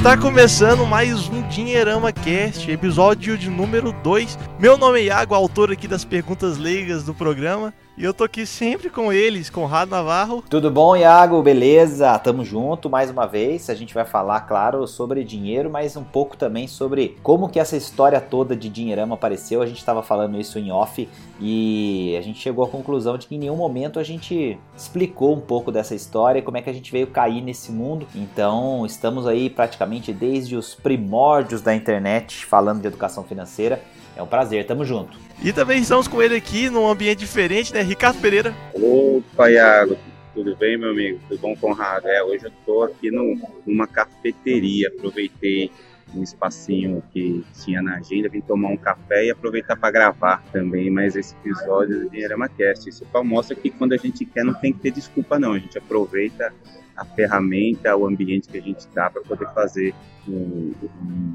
Está começando mais um Dinheirama Cast, episódio de número 2. Meu nome é Iago, autor aqui das perguntas leigas do programa. E eu tô aqui sempre com eles, Conrado Navarro. Tudo bom, Iago? Beleza? Tamo junto mais uma vez. A gente vai falar, claro, sobre dinheiro, mas um pouco também sobre como que essa história toda de Dinheirama apareceu. A gente estava falando isso em off e a gente chegou à conclusão de que em nenhum momento a gente explicou um pouco dessa história, como é que a gente veio cair nesse mundo. Então, estamos aí praticamente desde os primórdios da internet falando de educação financeira. É um prazer, tamo junto. E também estamos com ele aqui num ambiente diferente, né? Ricardo Pereira. Opa, Iago. Tudo bem, meu amigo? Tudo bom, Conrado? É, hoje eu tô aqui no, numa cafeteria. Aproveitei um espacinho que tinha na agenda, vim tomar um café e aproveitar para gravar também mais esse episódio do Dinheirama Cast. Isso mostra que quando a gente quer não tem que ter desculpa não, a gente aproveita a ferramenta, o ambiente que a gente dá para poder fazer um,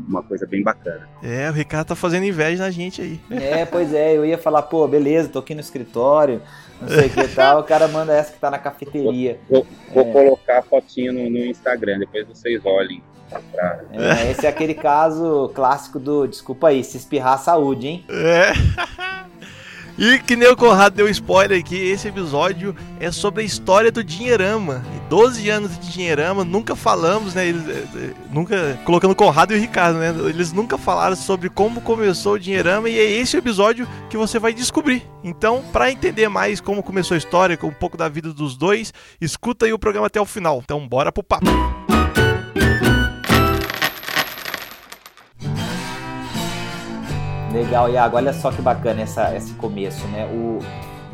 uma coisa bem bacana. É, o Ricardo tá fazendo inveja na gente aí. É, pois é, eu ia falar, pô, beleza, tô aqui no escritório, não sei o que tal, o cara manda essa que tá na cafeteria. Vou, vou é. colocar a fotinho no, no, Instagram, depois vocês olhem. Pra... É, esse é aquele caso clássico do, desculpa aí, se espirrar a saúde, hein? É. E que nem o Conrado deu spoiler aqui, esse episódio é sobre a história do Dinheirama. 12 anos de Dinheirama, nunca falamos, né? Eles, eh, eh, nunca. Colocando o Conrado e o Ricardo, né? Eles nunca falaram sobre como começou o Dinheirama e é esse episódio que você vai descobrir. Então, para entender mais como começou a história, um pouco da vida dos dois, escuta aí o programa até o final. Então, bora pro papo. Legal, Iago, olha só que bacana essa, esse começo, né? O,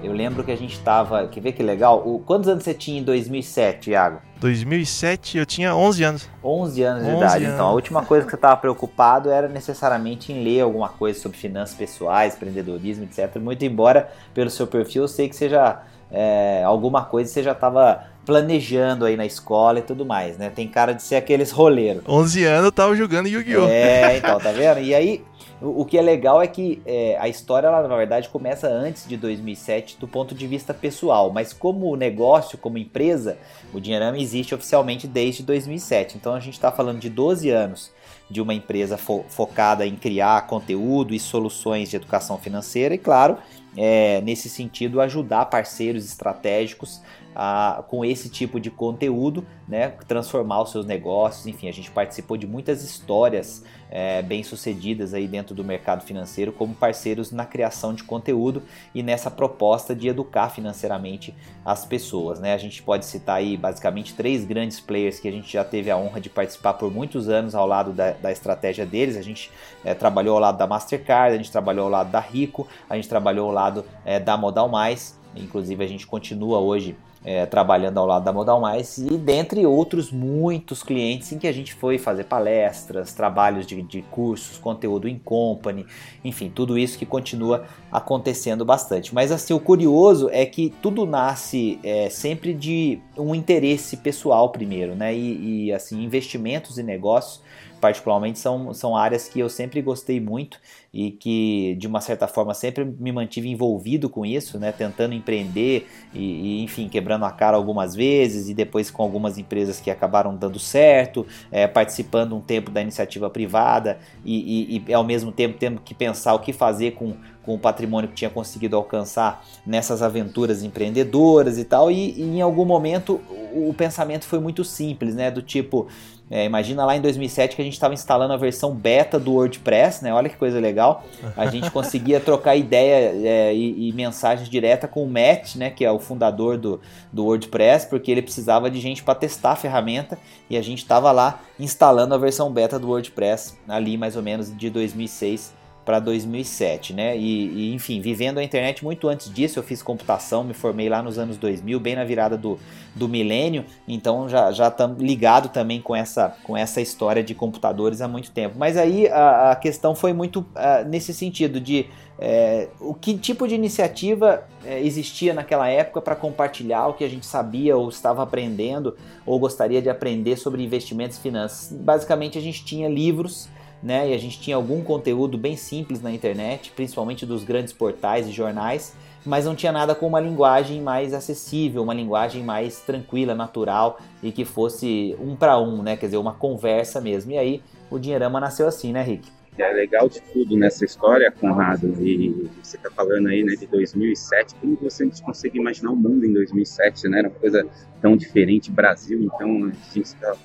eu lembro que a gente tava. Quer ver que legal? O, quantos anos você tinha em 2007, Iago? 2007 eu tinha 11 anos. 11 anos 11 de idade. Anos. Então a última coisa que você estava preocupado era necessariamente em ler alguma coisa sobre finanças pessoais, empreendedorismo, etc. Muito embora pelo seu perfil eu sei que seja é, alguma coisa você já estava planejando aí na escola e tudo mais, né? Tem cara de ser aqueles roleiros. 11 anos eu tava jogando Yu-Gi-Oh! É, então, tá vendo? E aí o, que é legal é que é, a história, ela, na verdade, começa antes de 2007 do ponto de vista pessoal, mas como negócio, como empresa, o Dinheirama existe oficialmente desde 2007. Então a gente está falando de 12 anos de uma empresa fo focada em criar conteúdo e soluções de educação financeira e, claro, é, nesse sentido, ajudar parceiros estratégicos a, com esse tipo de conteúdo, né, transformar os seus negócios. Enfim, a gente participou de muitas histórias é, bem sucedidas aí dentro do mercado financeiro como parceiros na criação de conteúdo e nessa proposta de educar financeiramente as pessoas. Né? A gente pode citar aí basicamente três grandes players que a gente já teve a honra de participar por muitos anos ao lado da, da estratégia deles. A gente é, trabalhou ao lado da Mastercard, a gente trabalhou ao lado da Rico, a gente trabalhou ao lado é, da Modal Mais. Inclusive a gente continua hoje é, trabalhando ao lado da Modal Mais e dentre outros muitos clientes em que a gente foi fazer palestras, trabalhos de, de cursos, conteúdo em company, enfim, tudo isso que continua acontecendo bastante. Mas assim, o curioso é que tudo nasce é, sempre de um interesse pessoal primeiro, né? E, e assim, investimentos e negócios particularmente são, são áreas que eu sempre gostei muito e que de uma certa forma sempre me mantive envolvido com isso, né, tentando empreender e, e enfim quebrando a cara algumas vezes e depois com algumas empresas que acabaram dando certo, é, participando um tempo da iniciativa privada e, e, e ao mesmo tempo tendo que pensar o que fazer com com o patrimônio que tinha conseguido alcançar nessas aventuras empreendedoras e tal, e, e em algum momento o, pensamento foi muito simples, né? Do tipo, é, imagina lá em 2007 que a gente estava instalando a versão beta do WordPress, né? Olha que coisa legal. A gente conseguia trocar ideia é, e, e, mensagens direta com o Matt, né? Que é o fundador do, do WordPress, porque ele precisava de gente para testar a ferramenta e a gente estava lá instalando a versão beta do WordPress ali mais ou menos de 2006 para 2007, né? E, e, enfim, vivendo a internet muito antes disso, eu fiz computação, me formei lá nos anos 2000, bem na virada do, do milênio, então já já estamos ligado também com essa com essa história de computadores há muito tempo. Mas aí a, a questão foi muito nesse sentido de é, o que tipo de iniciativa é, existia naquela época para compartilhar o que a gente sabia ou estava aprendendo ou gostaria de aprender sobre investimentos e finanças. Basicamente a gente tinha livros né? E a gente tinha algum conteúdo bem simples na internet, principalmente dos grandes portais e jornais, mas não tinha nada com uma linguagem mais acessível, uma linguagem mais tranquila, natural e que fosse um para um, né? Quer dizer, uma conversa mesmo. E aí o Dinheirama nasceu assim, né, Rick? é legal de tudo nessa história, Conrado, e você está falando aí né, de 2007, como você consegue imaginar o mundo em 2007, né? Era uma coisa tão diferente, Brasil, então a gente está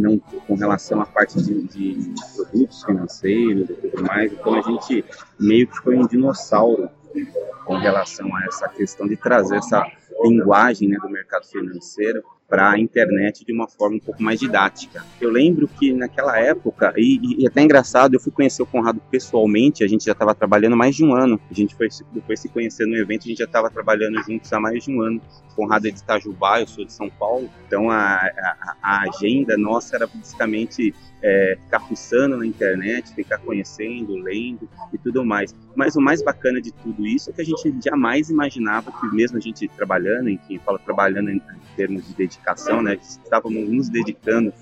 não com relação à parte de, de, produtos financeiros e tudo mais, então a gente meio que foi um dinossauro com relação a essa questão de trazer essa linguagem né, do mercado financeiro para a internet de uma forma um pouco mais didática. Eu lembro que naquela época, e, e até engraçado, eu fui conhecer o Conrado pessoalmente, a gente já estava trabalhando mais de um ano, a gente foi depois se conhecer no evento, a gente já estava trabalhando juntos há mais de um ano. O Conrado é de Itajubá, eu sou de São Paulo, então a, a, a agenda nossa era basicamente é, ficar fuçando na internet, ficar conhecendo, lendo e tudo mais. Mas o mais bacana de tudo isso é que a gente jamais imaginava que mesmo a gente trabalhando, enfim, fala trabalhando em termos de dedicação, né, estávamos nos dedicando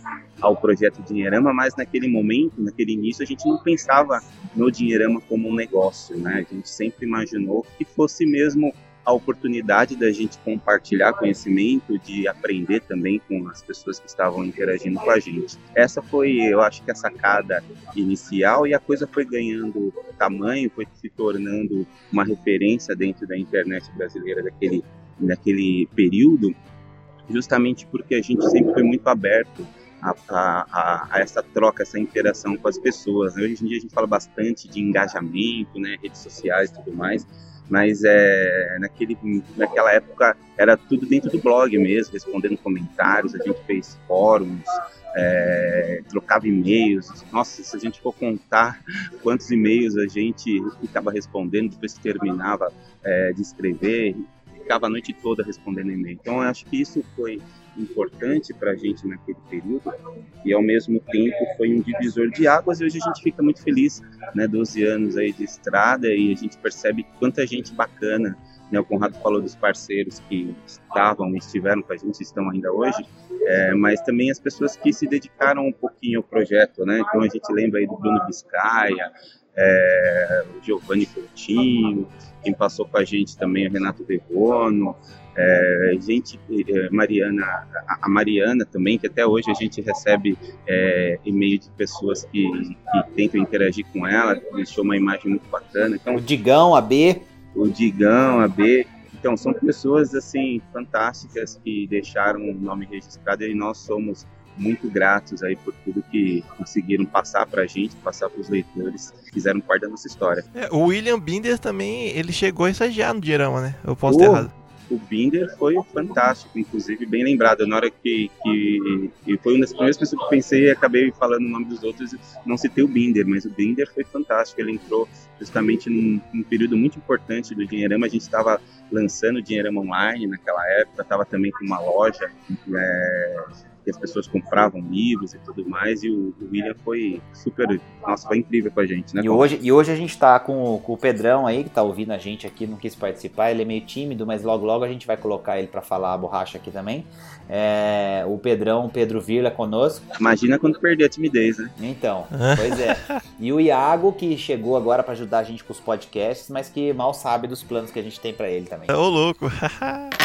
ao projeto Dinheirama, mas naquele momento, naquele início, a gente não pensava no Dinheirama como um negócio, né? A gente sempre imaginou que fosse mesmo a oportunidade da gente compartilhar conhecimento, de aprender também com as pessoas que estavam interagindo com a gente. Essa foi, eu acho que a sacada inicial e a coisa foi ganhando tamanho, foi se tornando uma referência dentro da internet brasileira daquele, daquele período, justamente porque a gente sempre foi muito aberto a, a, a, essa troca, essa interação com as pessoas. Hoje em dia a gente fala bastante de engajamento, né, redes sociais e tudo mais, mas é, naquele, naquela época era tudo dentro do blog mesmo, respondendo comentários, a gente fez fóruns, é, trocava e-mails. Nossa, se a gente for contar quantos e-mails a gente ficava respondendo, depois terminava é, de escrever, ficava a noite toda respondendo e-mail. Então, eu acho que isso foi importante para a gente naquele período e ao mesmo tempo foi um divisor de águas e hoje a gente fica muito feliz, né, 12 anos aí de estrada e a gente percebe quanta gente bacana, né, o Conrado falou dos parceiros que estavam, estiveram com a gente, estão ainda hoje, é, mas também as pessoas que se dedicaram um pouquinho ao projeto, né, então a gente lembra aí do Bruno Biscaia, é, o Giovanni Coutinho, quem passou com a gente também o Renato Devono, é, gente, é, Mariana, a Mariana também, que até hoje a gente recebe é, e-mail de pessoas que, que tentam interagir com ela, deixou uma imagem muito bacana. Então, o Digão, a B. O Digão, a B. Então, são pessoas assim fantásticas que deixaram o nome registrado e nós somos muito gratos aí por tudo que conseguiram passar para a gente, passar para os leitores, fizeram parte da nossa história. É, o William Binder também, ele chegou a estagiar no Diorama, né? Eu posso ter errado o Binder foi fantástico, inclusive bem lembrado. Na hora que, que, foi uma das primeiras pessoas que pensei e acabei falando o nome dos outros, não citei o Binder, mas o Binder foi fantástico. Ele entrou justamente num, num período muito importante do Dinheirama. A gente estava lançando o Dinheirama Online naquela época, estava também com uma loja. É, que as pessoas compravam livros e tudo mais, e o, o William foi super, nossa, foi incrível com a gente, né? E hoje, e hoje a gente tá com, com o Pedrão aí, que tá ouvindo a gente aqui, não quis participar, ele é meio tímido, mas logo logo a gente vai colocar ele para falar a borracha aqui também. É, o Pedrão, Pedro Virla conosco. Imagina quando perder a timidez, né? Então, pois é. E o Iago, que chegou agora para ajudar a gente com os podcasts, mas que mal sabe dos planos que a gente tem para ele também. Ô, louco.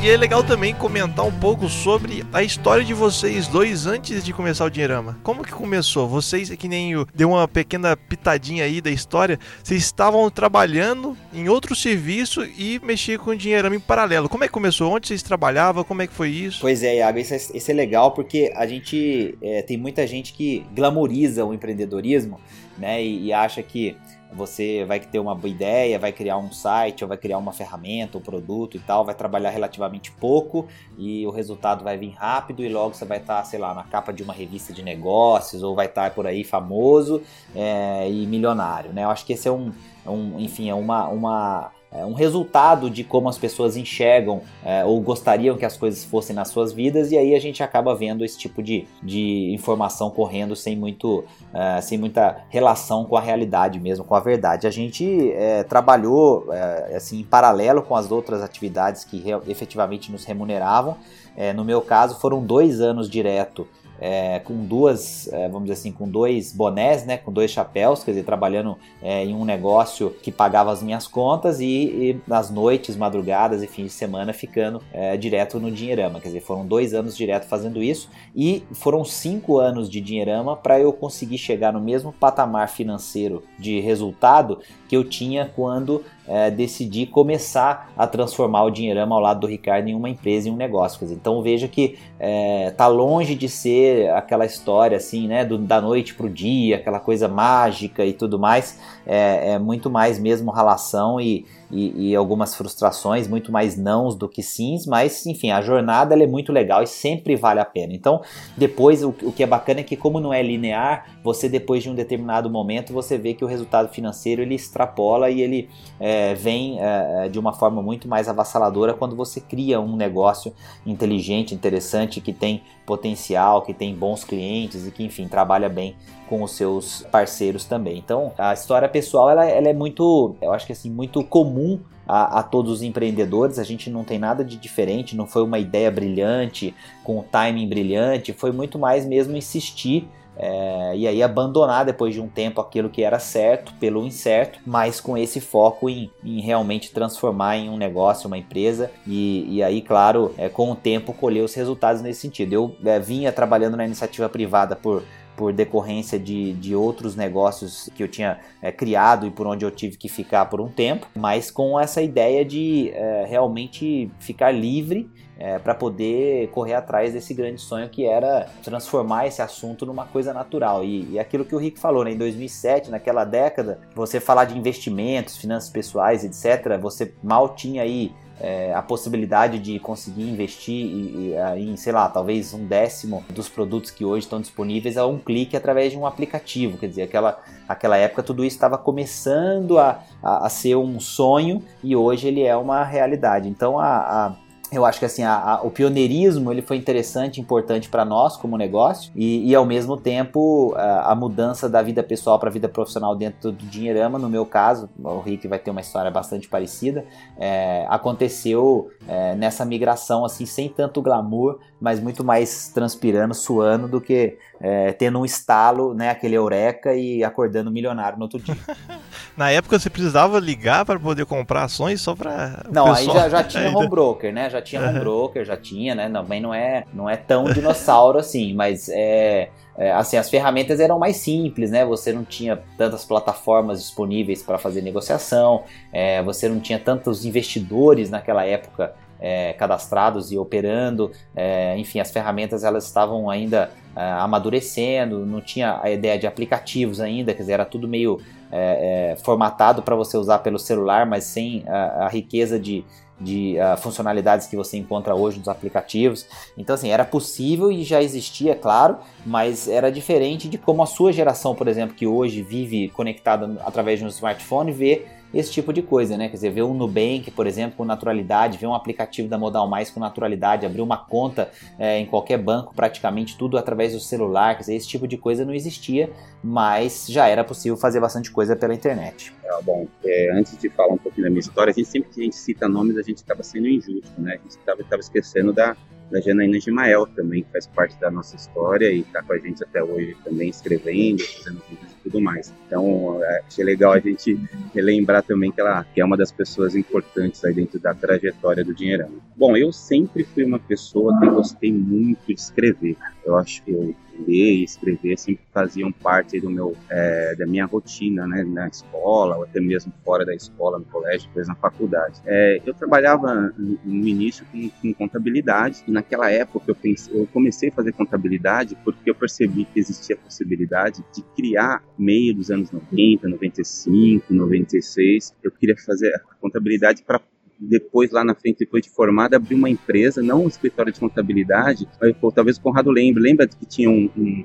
E é legal também comentar um pouco sobre a história de vocês dois antes de começar o Dinheirama. Como que começou? Vocês, que nem o, deu uma pequena pitadinha aí da história, vocês estavam trabalhando em outro serviço e mexiam com o Dinheirama em paralelo. Como é que começou? Onde vocês trabalhavam? Como é que foi isso? Pois é, Iago, isso é, isso é legal porque a gente é, tem muita gente que glamoriza o empreendedorismo, né, e, e acha que você vai ter uma boa ideia, vai criar um site, ou vai criar uma ferramenta, um produto e tal, vai trabalhar relativamente pouco e o resultado vai vir rápido e logo você vai estar, sei lá, na capa de uma revista de negócios ou vai estar por aí famoso é, e milionário, né? Eu acho que esse é um, é um enfim, é uma, uma é um resultado de como as pessoas enxergam é, ou gostariam que as coisas fossem nas suas vidas, e aí a gente acaba vendo esse tipo de, de informação correndo sem, muito, é, sem muita relação com a realidade mesmo, com a verdade. A gente é, trabalhou é, assim, em paralelo com as outras atividades que efetivamente nos remuneravam. É, no meu caso, foram dois anos direto é, com duas, é, vamos dizer assim, com dois bonés, né, com dois chapéus, quer dizer, trabalhando é, em um negócio que pagava as minhas contas e, e nas noites, madrugadas e fins de semana ficando é, direto no Dinheirama. Quer dizer, foram dois anos direto fazendo isso e foram cinco anos de Dinheirama para eu conseguir chegar no mesmo patamar financeiro de resultado que eu tinha quando é, decidi começar a transformar o Dinheirama ao lado do Ricardo em uma empresa, em um negócio. Então veja que é, tá longe de ser aquela história assim, né, do, da noite pro dia, aquela coisa mágica e tudo mais. É, é muito mais mesmo relação e, e, e, algumas frustrações, muito mais nãos do que sims, mas enfim, a jornada é muito legal e sempre vale a pena. Então, depois o, o, que é bacana é que como não é linear, você depois de um determinado momento você vê que o resultado financeiro ele extrapola e ele é, vem é, de uma forma muito mais avassaladora quando você cria um negócio inteligente, interessante, que tem potencial, que tem bons clientes e que enfim trabalha bem com os seus parceiros também. Então, a história pessoal ela, ela é muito, eu acho que assim, muito comum a, a, todos os empreendedores. A gente não tem nada de diferente, não foi uma ideia brilhante, com um timing brilhante, foi muito mais mesmo insistir. É, e aí abandonar depois de um tempo aquilo que era certo pelo incerto, mas com esse foco em, em realmente transformar em um negócio, uma empresa, e, e aí, claro, é, com o tempo colher os resultados nesse sentido. Eu é, vinha trabalhando na iniciativa privada por por decorrência de, de outros negócios que eu tinha é, criado e por onde eu tive que ficar por um tempo, mas com essa ideia de é, realmente ficar livre é, para poder correr atrás desse grande sonho que era transformar esse assunto numa coisa natural. E, e aquilo que o Rick falou, né, em 2007, naquela década, você falar de investimentos, finanças pessoais, etc., você mal tinha aí é, a possibilidade de conseguir investir em, em, sei lá, talvez um décimo dos produtos que hoje estão disponíveis a um clique através de um aplicativo. Quer dizer, aquela, aquela época tudo isso estava começando a, a, a, ser um sonho e hoje ele é uma realidade. Então a, a eu acho que assim a, a, o pioneirismo ele foi interessante, importante para nós como negócio e, e ao mesmo tempo a, a mudança da vida pessoal para a vida profissional dentro do Dinheirama, no meu caso, o Rick vai ter uma história bastante parecida, é, aconteceu é, nessa migração assim sem tanto glamour, mas muito mais transpirando, suando do que é, tendo um estalo, né, aquele eureka e acordando milionário no outro dia. Na época você precisava ligar para poder comprar ações só para Não, pessoal... aí já, já tinha home broker, né? Já tinha home broker, já tinha, né? Também não é, não é tão dinossauro assim, mas é, é, assim, as ferramentas eram mais simples, né? Você não tinha tantas plataformas disponíveis para fazer negociação, é, você não tinha tantos investidores naquela época é, cadastrados e operando, é, enfim, as ferramentas elas estavam ainda é, amadurecendo, não tinha a ideia de aplicativos ainda, quer dizer, era tudo meio é, formatado para você usar pelo celular, mas sem a, a riqueza de, de uh, funcionalidades que você encontra hoje nos aplicativos. Então, assim, era possível e já existia, claro, mas era diferente de como a sua geração, por exemplo, que hoje vive conectada através de um smartphone, vê esse tipo de coisa, né? Quer dizer, ver um Nubank, por exemplo, com naturalidade, ver um aplicativo da Modal Mais com naturalidade, abrir uma conta é, em qualquer banco, praticamente tudo através do celular, quer dizer, esse tipo de coisa não existia, mas já era possível fazer bastante coisa pela internet. É, bom, é, antes de falar um pouquinho da minha história, a gente sempre que a gente cita nomes, a gente acaba sendo injusto, né? A gente estava esquecendo da, da Janaína Gimael também, que faz parte da nossa história e está com a gente até hoje também escrevendo, fazendo vídeos e tudo mais. Então, é, achei legal a gente relembrar também que ela que é uma das pessoas importantes aí dentro da trajetória do Dinheirão. Bom, eu sempre fui uma pessoa que gostei muito de escrever. Eu acho que eu ler e escrever sempre faziam parte do meu, é, da minha rotina, né, na escola, ou até mesmo fora da escola, no colégio, depois na faculdade. É, eu trabalhava no início com, com, contabilidade, e naquela época eu, pensei, eu comecei a fazer contabilidade porque eu percebi que existia a possibilidade de criar, meio dos anos 90, 95, 96, eu queria fazer a contabilidade para depois, lá na frente, depois de formada, abri uma empresa, não um escritório de contabilidade, mas, pô, talvez o Conrado lembre. Lembra que tinha um, um,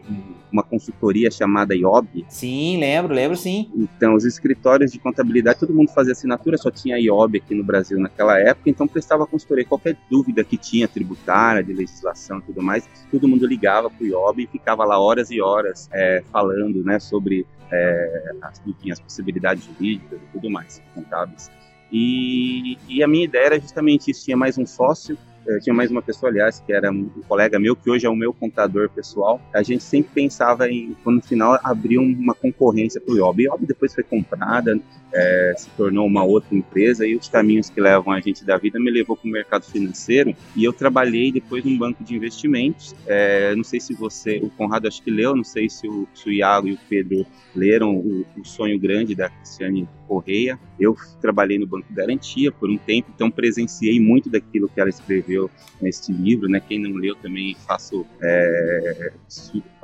uma consultoria chamada IOB? Sim, lembro, lembro sim. Então, os escritórios de contabilidade, todo mundo fazia assinatura, só tinha IOB aqui no Brasil naquela época, então prestava consultoria. Qualquer dúvida que tinha, tributária, de legislação e tudo mais, todo mundo ligava para o IOB e ficava lá horas e horas é, falando né, sobre é, as, enfim, as possibilidades jurídicas e tudo mais, contábeis. E, e, a minha ideia era justamente isso: tinha mais um sócio, eu tinha mais uma pessoa, aliás, que era um colega meu, que hoje é o meu contador pessoal. A gente sempre pensava em, quando no final, abrir uma concorrência para o IOB. IOB depois foi comprada, é, se tornou uma outra empresa e os caminhos que levam a gente da vida me levou para o mercado financeiro e eu trabalhei depois num banco de investimentos. É, não sei se você, o Conrado acho que leu, não sei se o, se o Iago e o Pedro leram o, o Sonho Grande da Cristiane Correia. Eu trabalhei no Banco Garantia por um tempo, então presenciei muito daquilo que ela escreveu neste livro. Né? Quem não leu também faço é,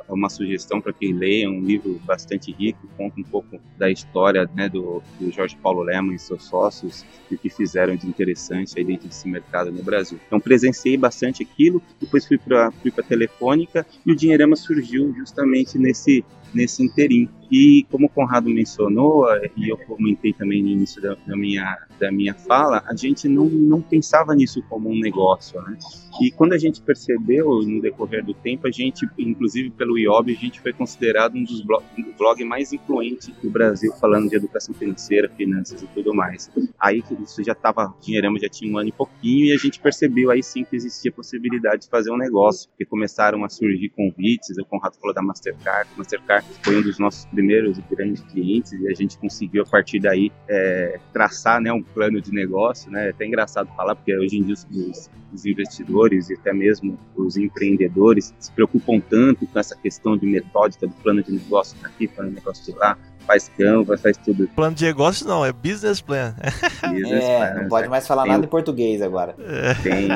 uma sugestão para que leia, um livro bastante rico, conta um pouco da história né, do, do Jorge Paulo Leman e seus sócios e o que fizeram de interessante aí dentro desse mercado no Brasil. Então presenciei bastante aquilo, depois fui para fui a Telefônica e o Dinheirama surgiu justamente nesse nesse interim. E como o Conrado mencionou, e eu comentei também no início da, da, minha, da minha fala, a gente não, não pensava nisso como um negócio, né? E quando a gente percebeu no decorrer do tempo, a gente, inclusive pelo IOB, a gente foi considerado um dos blogs blog mais influentes do Brasil, falando de educação financeira, finanças e tudo mais. Aí isso já estava, Dinheirama já tinha um ano e pouquinho, e a gente percebeu aí sim que existia possibilidade de fazer um negócio, porque começaram a surgir convites, o Conrado falou da Mastercard, Mastercard foi um dos nossos primeiros e grandes clientes e a gente conseguiu a partir daí é, traçar né, um plano de negócio, né? É até engraçado falar porque hoje em dia os, os, investidores e até mesmo os empreendedores se preocupam tanto com essa questão de metódica do plano de negócio daqui, plano de negócio de lá, faz Canva, faz tudo. Plano de negócio não, é business plan. business é, plan, não pode mais falar nada em português agora. Tem,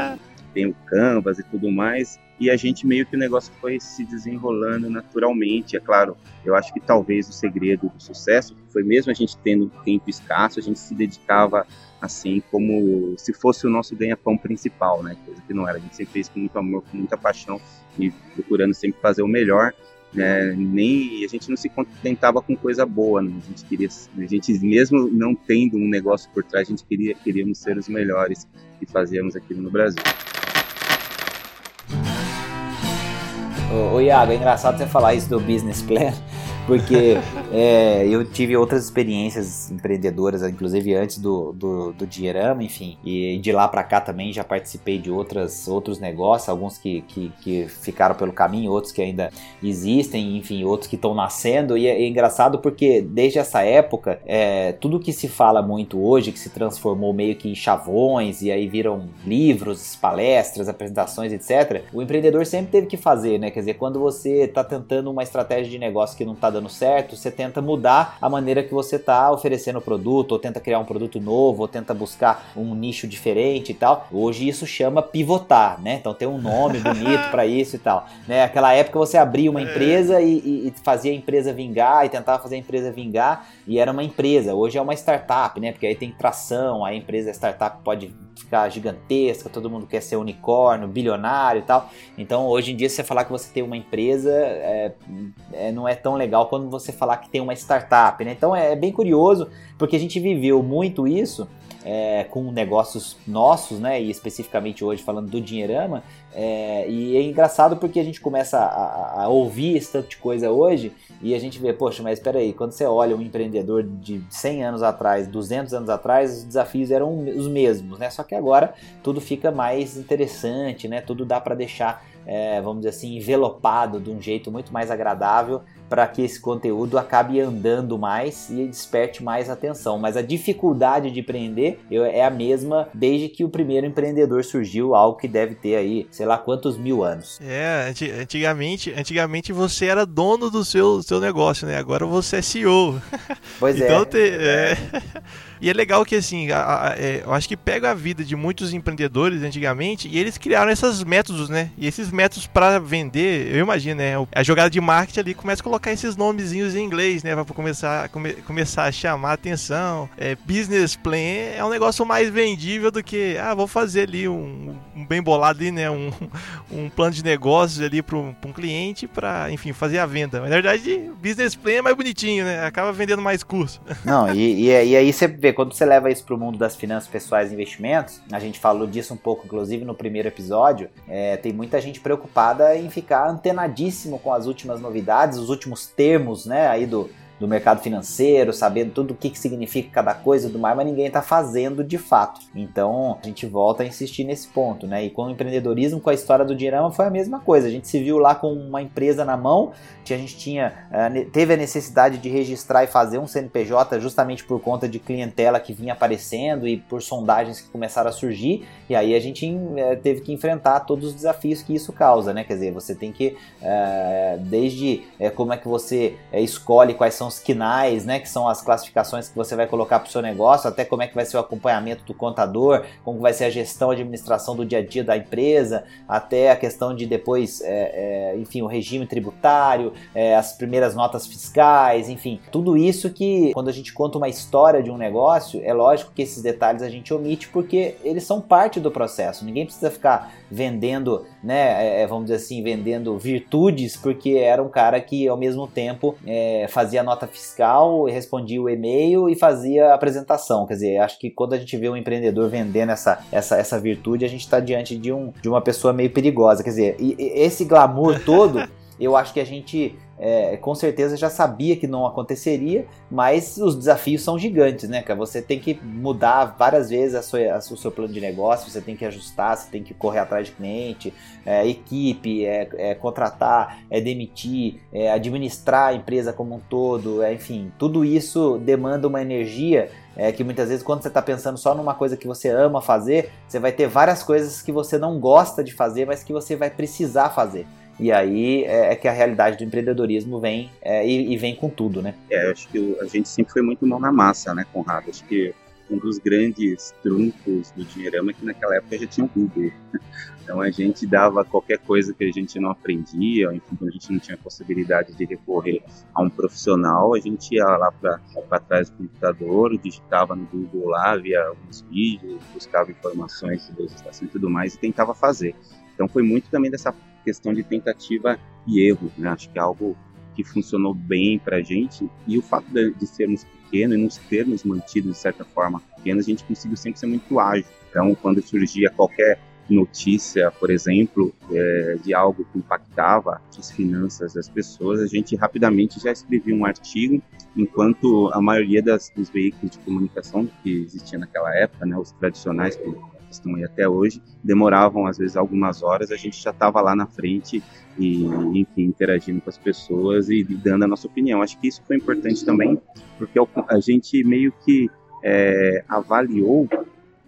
tem o Canvas e tudo mais e a gente meio que o negócio foi se desenrolando naturalmente. É claro, eu acho que talvez o segredo do sucesso foi mesmo a gente tendo tempo escasso, a gente se dedicava assim como se fosse o nosso ganha-pão principal, né? Coisa que não era. A gente sempre fez com muito amor, com muita paixão e procurando sempre fazer o melhor. Né? Nem a gente não se contentava com coisa boa, né? a gente queria, a gente mesmo não tendo um negócio por trás, a gente queria queríamos ser os melhores que fazíamos aquilo no Brasil. Ô Iago, é engraçado você falar isso do business plan, porque é, eu tive outras experiências empreendedoras, inclusive antes do, do, do Dinheirama, enfim, e de lá para cá também já participei de outras, outros negócios, alguns que, que, que, ficaram pelo caminho, outros que ainda existem, enfim, outros que estão nascendo, e é, é, engraçado porque desde essa época, é, tudo que se fala muito hoje, que se transformou meio que em chavões, e aí viram livros, palestras, apresentações, etc., o empreendedor sempre teve que fazer, né? Quer dizer, quando você está tentando uma estratégia de negócio que não está dando certo, você tenta mudar a maneira que você está oferecendo o produto, ou tenta criar um produto novo, ou tenta buscar um nicho diferente e tal. Hoje isso chama pivotar, né? Então tem um nome bonito para isso e tal. Né? Aquela época você abria uma é. empresa e, e, e, fazia a empresa vingar e tentava fazer a empresa vingar e era uma empresa. Hoje é uma startup, né? Porque aí tem tração, a empresa a startup pode ficar gigantesca, todo mundo quer ser unicórnio, bilionário e tal. Então hoje em dia você falar que você tem uma empresa é, é, não é tão legal quando você falar que tem uma startup, né? Então é, é bem curioso, porque a gente viveu muito isso é, com negócios nossos, né? E especificamente hoje falando do Dinheirama. É, e é engraçado porque a gente começa a, a, ouvir esse tanto de coisa hoje e a gente vê, poxa, mas espera aí, quando você olha um empreendedor de 100 anos atrás, 200 anos atrás, os desafios eram os mesmos, né? Só que agora tudo fica mais interessante, né? Tudo dá para deixar é, vamos dizer assim, envelopado de um jeito muito mais agradável para que esse conteúdo acabe andando mais e desperte mais atenção. Mas a dificuldade de empreender é a mesma desde que o primeiro empreendedor surgiu, algo que deve ter aí, sei lá quantos mil anos. É, antigamente, antigamente você era dono do seu, seu negócio, né? Agora você é CEO. Pois então, é. Te, é. E é legal que, assim, a, a, é, eu acho que pega a vida de muitos empreendedores antigamente e eles criaram esses métodos, né? E esses métodos para vender, eu imagino, né? A jogada de marketing ali começa a colocar esses nomezinhos em inglês, né? Pra começar, come, começar a chamar a atenção. É, business plan é um negócio mais vendível do que, ah, vou fazer ali um, um bem bolado ali, né? Um, um plano de negócios ali para um, um cliente para, enfim, fazer a venda. Mas, na verdade, business plan é mais bonitinho, né? Acaba vendendo mais curso. Não, e, e, e aí você vê quando você leva isso para o mundo das finanças pessoais e investimentos, a gente falou disso um pouco, inclusive no primeiro episódio, é, tem muita gente preocupada em ficar antenadíssimo com as últimas novidades, os últimos termos, né, aí do, do mercado financeiro, sabendo tudo o que, que significa cada coisa e tudo mais, mas ninguém está fazendo de fato. Então a gente volta a insistir nesse ponto, né? E com o empreendedorismo, com a história do Dinheirama, foi a mesma coisa. A gente se viu lá com uma empresa na mão, que a gente tinha, eh, teve a necessidade de registrar e fazer um CNPJ justamente por conta de clientela que vinha aparecendo e por sondagens que começaram a surgir, e aí a gente eh, teve que enfrentar todos os desafios que isso causa, né? Quer dizer, você tem que, eh, desde como é que você escolhe quais são os quinais, né? Que são as classificações que você vai colocar para o seu negócio, até como é que vai ser o acompanhamento do contador, como vai ser a gestão, a administração do dia a dia da empresa, até a questão de depois, é, é, enfim, o regime tributário, é, as primeiras notas fiscais, enfim, tudo isso que quando a gente conta uma história de um negócio, é lógico que esses detalhes a gente omite porque eles são parte do processo. Ninguém precisa ficar vendendo, né, é, é, vamos dizer assim, vendendo virtudes porque era um cara que ao mesmo tempo é, fazia nota fiscal, respondia o e-mail e fazia apresentação. Quer dizer, acho que quando a gente vê um empreendedor vendendo essa, essa, essa virtude, a gente está diante de, um, de uma pessoa meio perigosa. Quer dizer, e, e esse glamour todo, eu acho que a gente é, com certeza já sabia que não aconteceria, mas os desafios são gigantes, né, cara? Você tem que mudar várias vezes a sua, a, o seu plano de negócio, você tem que ajustar, você tem que correr atrás de cliente, é, equipe, é, é contratar, é demitir, é administrar a empresa como um todo, é, enfim, tudo isso demanda uma energia é que muitas vezes quando você está pensando só numa coisa que você ama fazer, você vai ter várias coisas que você não gosta de fazer, mas que você vai precisar fazer. E aí é, é que a realidade do empreendedorismo vem é, e, e, vem com tudo, né? É, acho que a gente sempre foi muito mão na massa, né, Conrado? Acho que um dos grandes trunfos do Dinheirama é que naquela época já tinha o Google. Então a gente dava qualquer coisa que a gente não aprendia, enfim, a gente não tinha possibilidade de recorrer a um profissional, a gente ia lá para trás do computador, digitava no Google lá, via alguns vídeos, buscava informações sobre legislação e tudo mais e tentava fazer. Então foi muito também dessa questão de tentativa e erro, né? Acho que é algo que funcionou bem para a gente e o fato de, de sermos pequenos e nos termos mantido de certa forma pequenos, a gente conseguiu sempre ser muito ágil. Então, quando surgia qualquer notícia, por exemplo, é, de algo que impactava as finanças das pessoas, a gente rapidamente já escrevia um artigo, enquanto a maioria das, dos veículos de comunicação que existia naquela época, né, os tradicionais que estão aí até hoje, demoravam às vezes algumas horas, a gente já estava lá na frente e, enfim, interagindo com as pessoas e, dando a nossa opinião. Acho que isso foi importante também, porque a gente meio que é, avaliou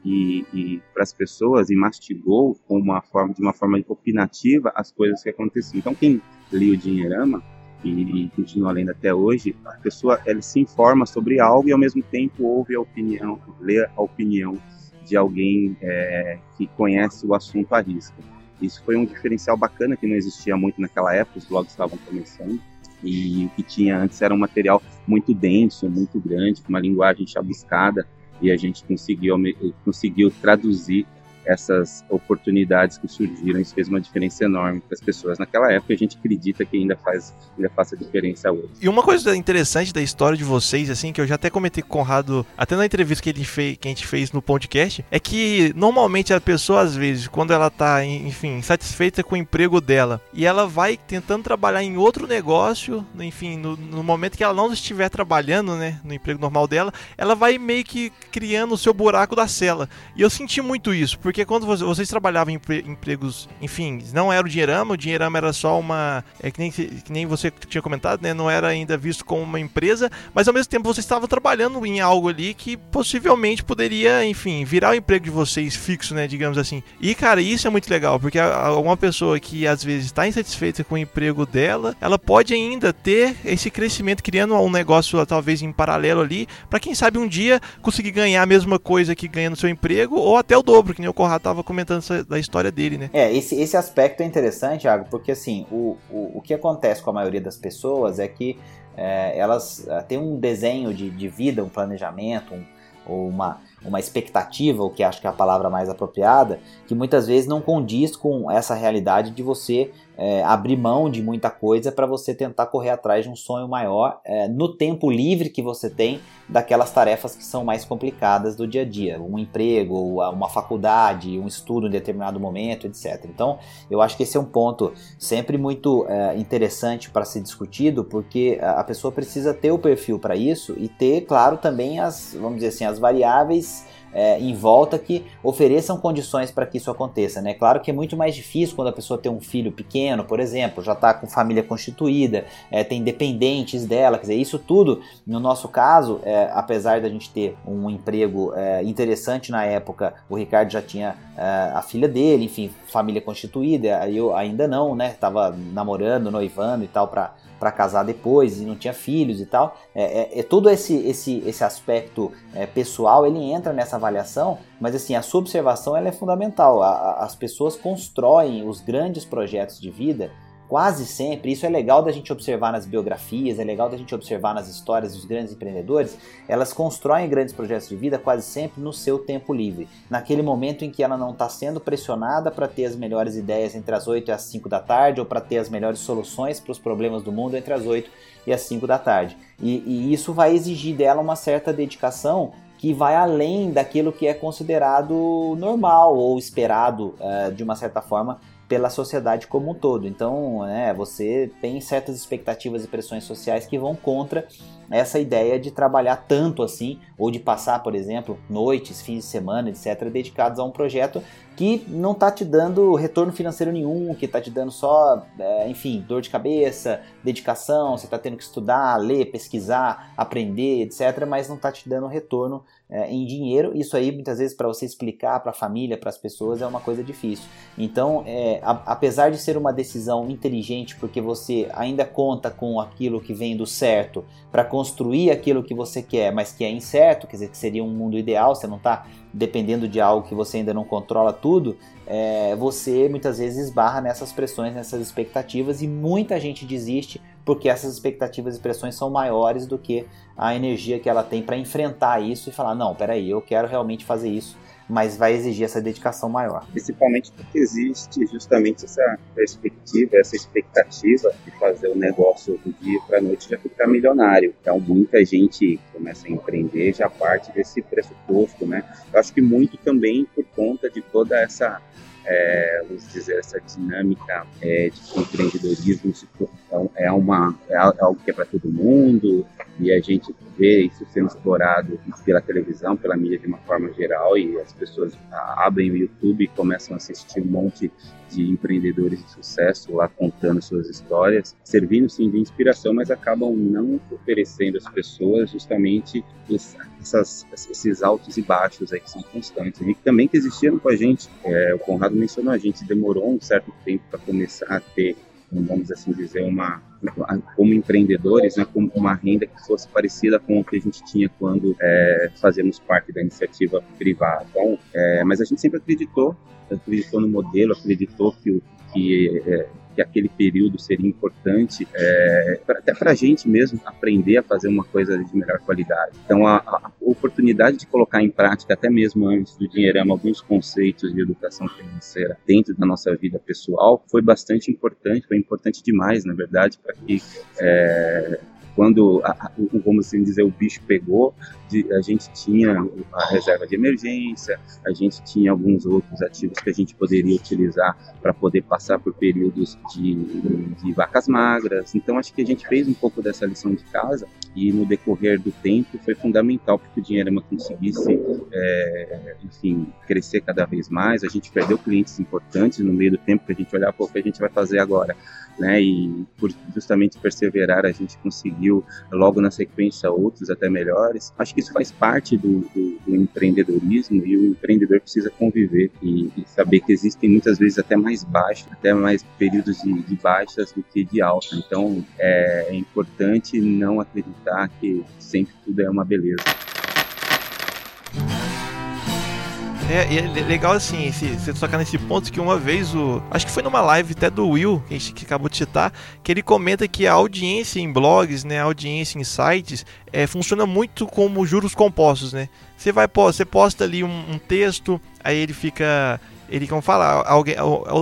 e, e para as pessoas e mastigou com uma forma, de uma forma opinativa as coisas que aconteciam. Então, quem lia o Dinheirama e, e continua lendo até hoje, a pessoa ela se informa sobre algo e ao mesmo tempo ouve a opinião, lê a opinião de alguém é, que conhece o assunto à risca. Isso foi um diferencial bacana que não existia muito naquela época, os blogs estavam começando. E o que tinha antes era um material muito denso, muito grande, com uma linguagem chabiscada, e a gente conseguiu, conseguiu traduzir essas oportunidades que surgiram, isso fez uma diferença enorme para as pessoas naquela época. A gente acredita que ainda faz, ainda faz a diferença hoje. E uma coisa interessante da história de vocês, assim, que eu já até comentei com o Conrado, até na entrevista que, ele fez, que a gente fez no podcast, é que normalmente a pessoa, às vezes, quando ela tá, enfim, satisfeita com o emprego dela e ela vai tentando trabalhar em outro negócio, enfim, no, no momento que ela não estiver trabalhando, né, no emprego normal dela, ela vai meio que criando o seu buraco da cela. E eu senti muito isso, porque porque quando vocês trabalhavam em empregos, enfim, não era o dinheirama, o dinheirama era só uma. É que nem, que nem você tinha comentado, né? Não era ainda visto como uma empresa, mas ao mesmo tempo vocês estavam trabalhando em algo ali que possivelmente poderia, enfim, virar o emprego de vocês fixo, né? Digamos assim. E, cara, isso é muito legal, porque uma pessoa que às vezes está insatisfeita com o emprego dela, ela pode ainda ter esse crescimento, criando um negócio talvez em paralelo ali, para quem sabe um dia conseguir ganhar a mesma coisa que ganha no seu emprego, ou até o dobro, que nem o Conrado tava comentando da história dele, né? É, esse, esse aspecto é interessante, Thiago, porque assim, o, o, o que acontece com a maioria das pessoas é que é, elas é, têm um desenho de, de vida, um planejamento, um, ou uma, uma expectativa, o que acho que é a palavra mais apropriada, que muitas vezes não condiz com essa realidade de você é, abrir mão de muita coisa para você tentar correr atrás de um sonho maior é, no tempo livre que você tem daquelas tarefas que são mais complicadas do dia a dia, um emprego, uma faculdade, um estudo em determinado momento, etc. Então, eu acho que esse é um ponto sempre muito é, interessante para ser discutido, porque a pessoa precisa ter o perfil para isso e ter, claro, também as, vamos dizer assim, as variáveis é, em volta que ofereçam condições para que isso aconteça. Né? Claro que é muito mais difícil quando a pessoa tem um filho pequeno, por exemplo, já está com família constituída, é, tem dependentes dela, quer dizer, isso tudo, no nosso caso, é, apesar da gente ter um emprego é, interessante na época, o Ricardo já tinha é, a filha dele, enfim, família constituída, eu ainda não, né? Estava namorando, noivando e tal para para casar depois e não tinha filhos e tal. É, é, é todo esse, esse, esse aspecto é, pessoal ele entra nessa avaliação, mas assim a sua observação ela é fundamental. A, a, as pessoas constroem os grandes projetos de vida quase sempre, isso é legal da gente observar nas biografias, é legal da gente observar nas histórias dos grandes empreendedores, elas constroem grandes projetos de vida quase sempre no seu tempo livre, naquele momento em que ela não está sendo pressionada para ter as melhores ideias entre as 8 e as 5 da tarde, ou para ter as melhores soluções para os problemas do mundo entre as 8 e as 5 da tarde. E, e isso vai exigir dela uma certa dedicação que vai além daquilo que é considerado normal ou esperado uh, de uma certa forma pela sociedade como um todo. Então, né, você tem certas expectativas e pressões sociais que vão contra essa ideia de trabalhar tanto assim, ou de passar, por exemplo, noites, fins de semana, etc., dedicados a um projeto que não está te dando retorno financeiro nenhum, que está te dando só, é, enfim, dor de cabeça, dedicação, você está tendo que estudar, ler, pesquisar, aprender, etc., mas não está te dando retorno é, em dinheiro. Isso aí, muitas vezes, para você explicar para a família, para as pessoas, é uma coisa difícil. Então, é, a, apesar de ser uma decisão inteligente, porque você ainda conta com aquilo que vem do certo para construir aquilo que você quer, mas que é incerto, quer dizer, que seria um mundo ideal, você não está dependendo de algo que você ainda não controla tudo, é, você muitas vezes esbarra nessas pressões, nessas expectativas e muita gente desiste porque essas expectativas e pressões são maiores do que a energia que ela tem para enfrentar isso e falar: não, peraí, eu quero realmente fazer isso mas vai exigir essa dedicação maior. Principalmente porque existe justamente essa perspectiva, essa expectativa de fazer o negócio do dia para a noite já ficar milionário. Então muita gente começa a empreender já parte desse pressuposto, né? Eu acho que muito também por conta de toda essa é, vamos dizer, essa dinâmica é, de empreendedorismo então, é, uma, é algo que é para todo mundo e a gente vê isso sendo explorado pela televisão, pela mídia de uma forma geral e as pessoas abrem o YouTube e começam a assistir um monte de empreendedores de sucesso lá contando suas histórias, servindo sim de inspiração, mas acabam não oferecendo às pessoas justamente essas, esses altos e baixos aí que são constantes e que também que existiram com a gente. É, o Conrado mencionou, a gente demorou um certo tempo para começar a ter vamos assim dizer, uma como empreendedores, né, com uma renda que fosse parecida com o que a gente tinha quando é, fazíamos parte da iniciativa privada. Então, é, mas a gente sempre acreditou, acreditou no modelo, acreditou que, que é, que aquele período seria importante, é, pra, até para a gente mesmo aprender a fazer uma coisa de melhor qualidade. Então, a, a, oportunidade de colocar em prática, até mesmo antes do Dinheirama, alguns conceitos de educação financeira dentro da nossa vida pessoal foi bastante importante, foi importante demais, na verdade, para que é, quando, a, vamos assim dizer, o bicho pegou, de, a gente tinha a reserva de emergência, a gente tinha alguns outros ativos que a gente poderia utilizar para poder passar por períodos de, de, vacas magras. Então, acho que a gente fez um pouco dessa lição de casa e no decorrer do tempo foi fundamental para que o Dinheirama conseguisse, é, enfim, crescer cada vez mais. A gente perdeu clientes importantes no meio do tempo que a gente olhava, o que a gente vai fazer agora? Né? E por justamente perseverar, a gente conseguiu logo na sequência outros até melhores. Acho que isso faz parte do, do, do empreendedorismo e o empreendedor precisa conviver e, e, saber que existem muitas vezes até mais baixos, até mais períodos de, de baixas do que de alta. Então é, é importante não acreditar que sempre tudo é uma beleza. É, é legal assim, esse, você tocar nesse ponto que uma vez o. Acho que foi numa live até do Will, que a gente acabou de citar, que ele comenta que a audiência em blogs, né? A audiência em sites, é, funciona muito como juros compostos, né? Você vai você posta ali um, um texto, aí ele fica ele, como fala, alguém,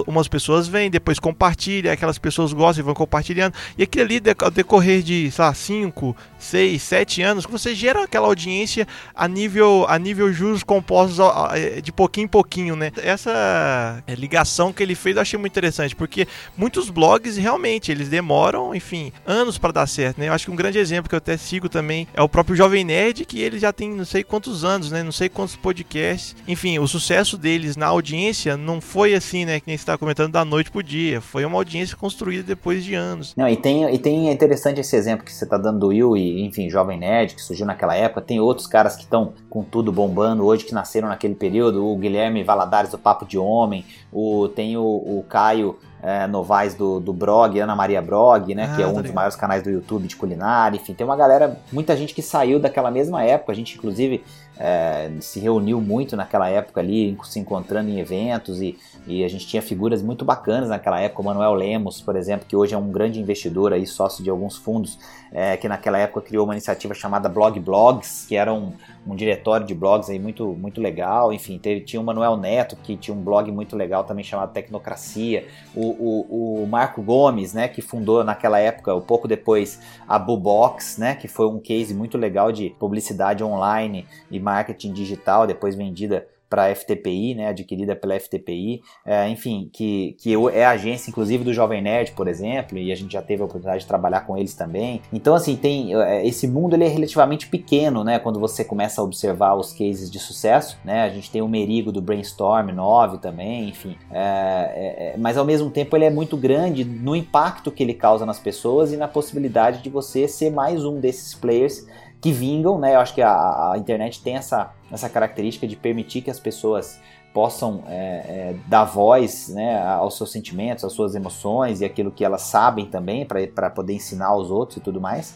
umas pessoas vêm, depois compartilham, aquelas pessoas gostam e vão compartilhando. E aquilo ali, ao decorrer de, sei lá, 5, 6, 7 anos, você gera aquela audiência a nível, a nível juros compostos é, de pouquinho em pouquinho, né? Essa é, ligação que ele fez eu achei muito interessante, porque muitos blogs realmente eles demoram, enfim, anos para dar certo, né? Eu acho que um grande exemplo que eu até sigo também é o próprio Jovem Nerd, que ele já tem não sei quantos anos, né? Não sei quantos podcasts. Enfim, o sucesso deles na audiência não foi assim, né? Que nem você está comentando da noite pro dia. Foi uma audiência construída depois de anos. Não, e tem, e tem é interessante esse exemplo que você está dando do Will e enfim, Jovem Nerd, que surgiu naquela época. Tem outros caras que estão com tudo bombando hoje, que nasceram naquele período. O Guilherme Valadares do Papo de Homem, o, tem o, o Caio é, Novaes do, do Brog, Ana Maria Brog, né? Ah, que é um dos maiores canais do YouTube de culinária. Enfim, tem uma galera, muita gente que saiu daquela mesma época. A gente, inclusive, é, se reuniu muito naquela época ali, se encontrando em eventos e, e, a gente tinha figuras muito bacanas naquela época, o Manuel Lemos, por exemplo, que hoje é um grande investidor aí, sócio de alguns fundos, é, que naquela época criou uma iniciativa chamada Blog Blogs, que era um, um diretório de blogs aí muito, muito legal, enfim, teve, tinha o Manuel Neto, que tinha um blog muito legal também chamado Tecnocracia, o, o, o Marco Gomes, né, que fundou naquela época, um pouco depois, a Bubox, né, que foi um case muito legal de publicidade online e marketing digital, depois vendida para a FTPI, né, adquirida pela FTPI, é, enfim, que, que é agência, inclusive, do Jovem Nerd, por exemplo, e a gente já teve a oportunidade de trabalhar com eles também. Então, assim, tem é, esse mundo ele é relativamente pequeno, né, quando você começa a observar os cases de sucesso, né, a gente tem o Merigo do Brainstorm 9 também, enfim, é, é, é, mas ao mesmo tempo ele é muito grande no impacto que ele causa nas pessoas e na possibilidade de você ser mais um desses players que vingam, né? Eu acho que a, a internet tem essa, essa característica de permitir que as pessoas possam é, é, dar voz né, aos seus sentimentos, às suas emoções e aquilo que elas sabem também para poder ensinar aos outros e tudo mais.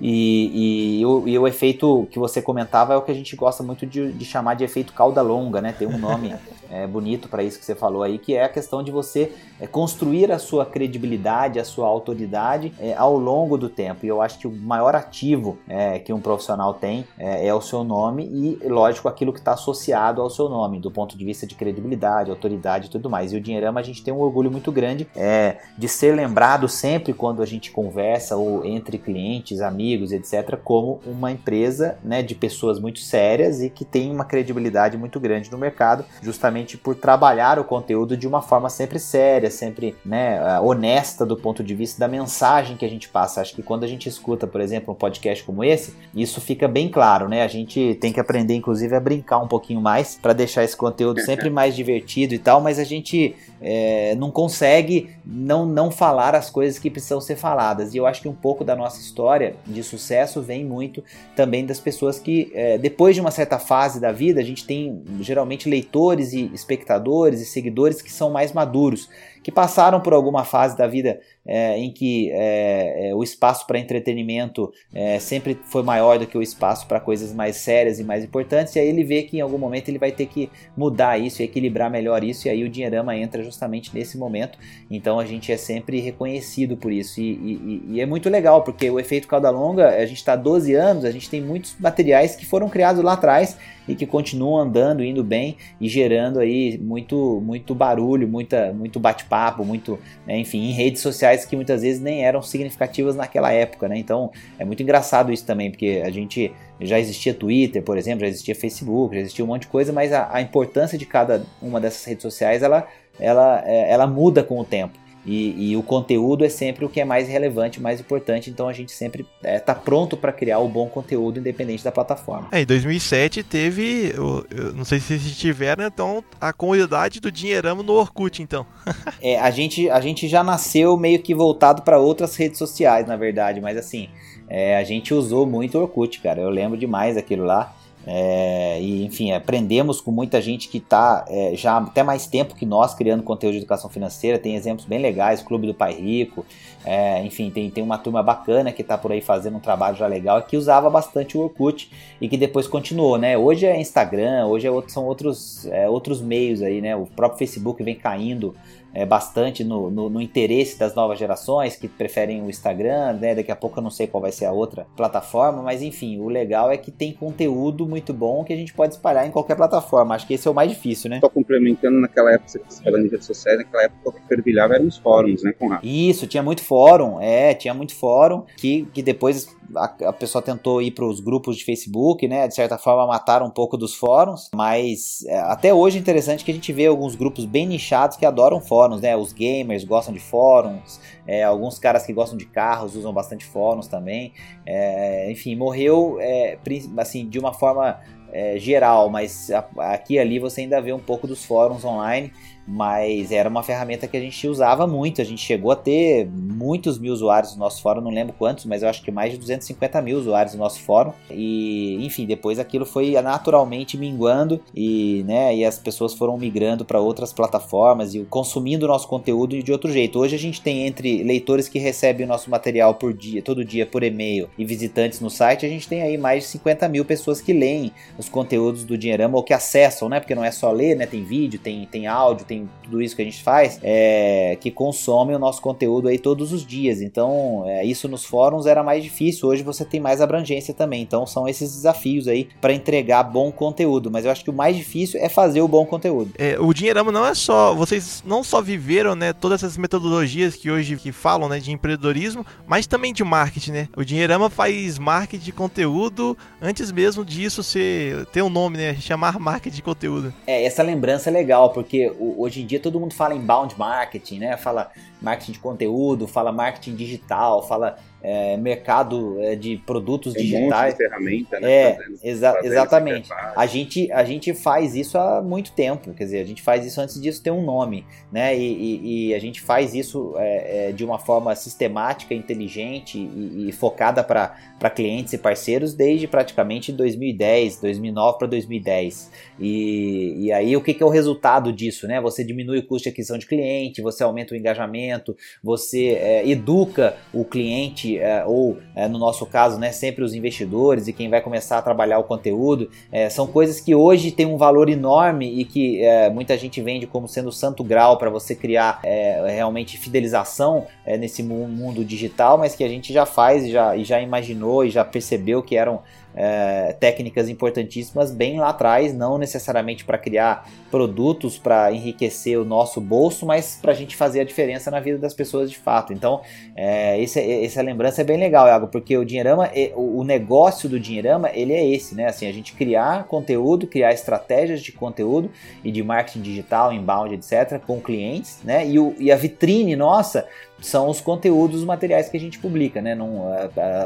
E, e, o, e, o, efeito que você comentava é o que a gente gosta muito de, de chamar de efeito cauda longa, né? Tem um nome é, bonito para isso que você falou aí, que é a questão de você é, construir a sua credibilidade, a sua autoridade é, ao longo do tempo. E eu acho que o maior ativo é, que um profissional tem é, é, o seu nome e, lógico, aquilo que está associado ao seu nome, do ponto de vista de credibilidade, autoridade e tudo mais. E o Dinheirama a gente tem um orgulho muito grande é, de ser lembrado sempre quando a gente conversa ou entre clientes, amigos, etc., como uma empresa né, de pessoas muito sérias e que tem uma credibilidade muito grande no mercado, justamente justamente por trabalhar o conteúdo de uma forma sempre séria, sempre né, eh, honesta do ponto de vista da mensagem que a gente passa. Acho que quando a gente escuta, por exemplo, um podcast como esse, isso fica bem claro, né? A gente tem que aprender, inclusive, a brincar um pouquinho mais para deixar esse conteúdo sempre mais divertido e tal, mas a gente é, não consegue não, não falar as coisas que precisam ser faladas. E eu acho que um pouco da nossa história de sucesso vem muito também das pessoas que, é, depois de uma certa fase da vida, a gente tem geralmente leitores e espectadores e seguidores que são mais maduros, que passaram por alguma fase da vida é, em que é, é, o espaço para entretenimento é, sempre foi maior do que o espaço para coisas mais sérias e mais importantes, e aí ele vê que em algum momento ele vai ter que mudar isso e equilibrar melhor isso, e aí o Dinheirama entra justamente nesse momento, então a gente é sempre reconhecido por isso, e, e, e é muito legal, porque o efeito cauda longa, a gente está 12 anos, a gente tem muitos materiais que foram criados lá atrás e que continuam andando, indo bem e gerando aí muito, muito barulho, muita, muito bate-papo, muito, né, enfim, em redes sociais que muitas vezes nem eram significativas naquela época, né? Então é muito engraçado isso também, porque a gente já existia Twitter, por exemplo, já existia Facebook, já existia um monte de coisa, mas a, a importância de cada uma dessas redes sociais ela, ela, é, ela muda com o tempo. E, e, o conteúdo é sempre o que é mais relevante, mais importante, então a gente sempre está é, tá pronto para criar o bom conteúdo independente da plataforma. É, em 2007 teve, eu, eu não sei se vocês tiveram, então, a comunidade do Dinheirama no Orkut, então. é, a gente, a gente já nasceu meio que voltado para outras redes sociais, na verdade, mas assim, é, a gente usou muito o Orkut, cara, eu lembro demais aquilo lá. É, e enfim, aprendemos com muita gente que está é, já até mais tempo que nós criando conteúdo de educação financeira. Tem exemplos bem legais, Clube do Pai Rico, é, enfim, tem, tem uma turma bacana que está por aí fazendo um trabalho já legal que usava bastante o Orkut e que depois continuou, né? Hoje é Instagram, hoje é outro, são outros, é, outros meios aí, né? O próprio Facebook vem caindo é, bastante no, no, no, interesse das novas gerações que preferem o Instagram, né? Daqui a pouco eu não sei qual vai ser a outra plataforma, mas enfim, o legal é que tem conteúdo muito bom que a gente pode espalhar em qualquer plataforma. Acho que esse é o mais difícil, né? Só complementando, naquela época, você falando em redes sociais, naquela época o que fervilhava eram os fóruns, né, Conrado? Isso, tinha muito fórum, é, tinha muito fórum que, que depois a, a pessoa tentou ir para os grupos de Facebook, né? De certa forma mataram um pouco dos fóruns, mas é, até hoje é interessante que a gente vê alguns grupos bem nichados que adoram fóruns, né? Os gamers gostam de fóruns, é, alguns caras que gostam de carros usam bastante fóruns também. É, enfim, morreu é, assim de uma forma é, geral, mas aqui e ali você ainda vê um pouco dos fóruns online mas era uma ferramenta que a gente usava muito. A gente chegou a ter muitos mil usuários no nosso fórum, não lembro quantos, mas eu acho que mais de 250 mil usuários no nosso fórum. E enfim, depois aquilo foi naturalmente minguando e, né, e as pessoas foram migrando para outras plataformas e consumindo o nosso conteúdo de outro jeito. Hoje a gente tem entre leitores que recebem o nosso material por dia, todo dia por e-mail e visitantes no site, a gente tem aí mais de 50 mil pessoas que leem os conteúdos do Dinheirama ou que acessam, né? Porque não é só ler, né? Tem vídeo, tem, tem áudio, tem tem tudo isso que a gente faz, é, que consomem o nosso conteúdo aí todos os dias. Então, é, isso nos fóruns era mais difícil. Hoje você tem mais abrangência também. Então, são esses desafios aí para entregar bom conteúdo. Mas eu acho que o mais difícil é fazer o bom conteúdo. É, o Dinheirama não é só. Vocês não só viveram, né, todas essas metodologias que hoje que falam, né, de empreendedorismo, mas também de marketing, né? O Dinheirama faz marketing de conteúdo antes mesmo disso ser ter um nome, né? Chamar marketing de conteúdo. É, essa lembrança é legal, porque o, hoje em dia todo mundo fala inbound marketing, né? Fala marketing de conteúdo, fala marketing digital, fala é, mercado é, de produtos Tem digitais. Um ferramenta, né? É, fazendo, exa fazendo exatamente. A gente, a gente faz isso há muito tempo, quer dizer, a gente faz isso antes disso ter um nome, né? E, e, e a gente faz isso é, é de uma forma sistemática, inteligente e, e focada para clientes e parceiros desde praticamente 2010, 2009 para 2010. E, e aí o que, que é o resultado disso, né? Você diminui o custo de aquisição de cliente, você aumenta o engajamento, você é, educa o cliente é, ou é, no nosso caso, né, sempre os investidores e quem vai começar a trabalhar o conteúdo, é, são coisas que hoje têm um valor enorme e que é, muita gente vende como sendo santo grau para você criar é, realmente fidelização nesse mundo digital, mas que a gente já faz e já, e já imaginou e já percebeu que eram é, técnicas importantíssimas bem lá atrás, não necessariamente para criar produtos para enriquecer o nosso bolso, mas para a gente fazer a diferença na vida das pessoas de fato. Então, é, esse, essa lembrança é bem legal, Iago, porque o Dinheirama, o negócio do Dinheirama, ele é esse, né? Assim, a gente criar conteúdo, criar estratégias de conteúdo e de marketing digital, inbound, etc., com clientes, né? E, o, e a vitrine nossa são os conteúdos, os materiais que a gente publica, né? Não,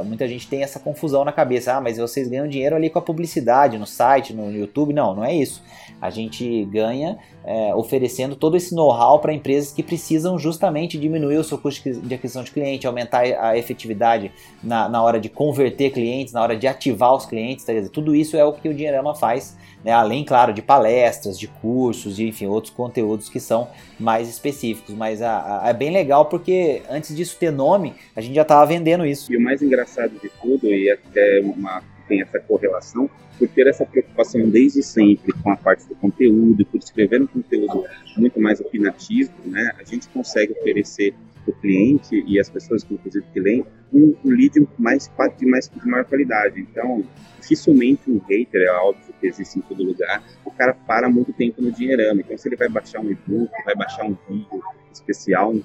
muita gente tem essa confusão na cabeça, ah, mas vocês ganham dinheiro ali com a publicidade no site, no YouTube. Não, não é isso. A gente ganha é, oferecendo todo esse know-how para empresas que precisam justamente diminuir o seu custo de aquisição de cliente, aumentar a efetividade na, na hora de converter clientes, na hora de ativar os clientes, tá? tudo isso é o que o Dinheirama faz né? além, claro, de palestras, de cursos e enfim, outros conteúdos que são mais específicos. Mas a, a, é bem legal porque antes disso ter nome, a gente já estava vendendo isso. E o mais engraçado de tudo, e até uma, tem essa correlação, por ter essa preocupação desde sempre com a parte do conteúdo, por escrever um conteúdo muito mais opinativo, né, a gente consegue oferecer para o cliente e as pessoas inclusive que leem um, um lead mais, de, mais, de maior qualidade. Então, dificilmente um hater, é óbvio que existe em todo lugar, o cara para muito tempo no dinheirama. Então, se ele vai baixar um e-book, vai baixar um vídeo especial, um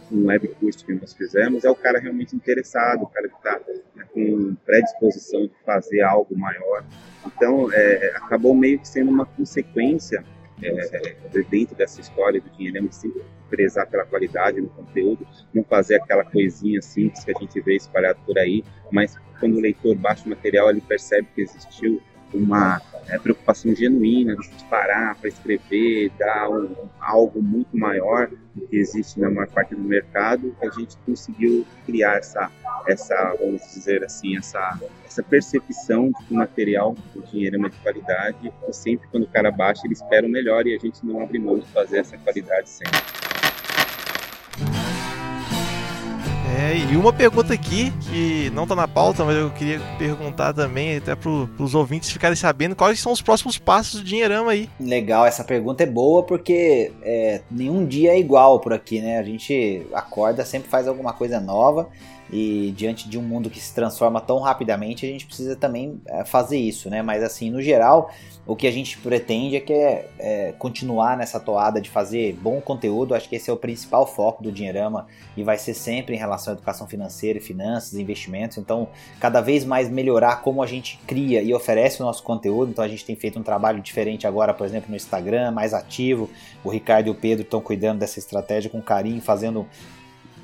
curso que nós fizemos, é o cara realmente interessado, o cara que está né, com predisposição de fazer algo maior. Então, é, acabou meio que sendo uma consequência é, dentro dessa história do dinheiro, sempre prezar pela qualidade no conteúdo, não fazer aquela coisinha simples que a gente vê espalhado por aí, mas quando o leitor baixa o material, ele percebe que existiu uma é, preocupação genuína de parar para escrever, dar um, algo muito maior do que existe na maior parte do mercado, a gente conseguiu criar essa, essa vamos dizer assim, essa, essa percepção de que o material, o dinheiro é uma de qualidade, e sempre quando o cara baixa, ele espera o melhor e a gente não abre mão de fazer essa qualidade sempre. É, e uma pergunta aqui que não tá na pauta, mas eu queria perguntar também, até pro, pros ouvintes ficarem sabendo quais são os próximos passos do Dinheirama aí. Legal, essa pergunta é boa porque é, nenhum dia é igual por aqui, né? A gente acorda, sempre faz alguma coisa nova e diante de um mundo que se transforma tão rapidamente, a gente precisa também é, fazer isso, né? Mas assim, no geral, o que a gente pretende é que é, é, continuar nessa toada de fazer bom conteúdo. Acho que esse é o principal foco do Dinheirama e vai ser sempre em relação à educação financeira, finanças, investimentos. Então, cada vez mais melhorar como a gente cria e oferece o nosso conteúdo. Então, a gente tem feito um trabalho diferente agora, por exemplo, no Instagram, mais ativo. O Ricardo e o Pedro estão cuidando dessa estratégia com carinho, fazendo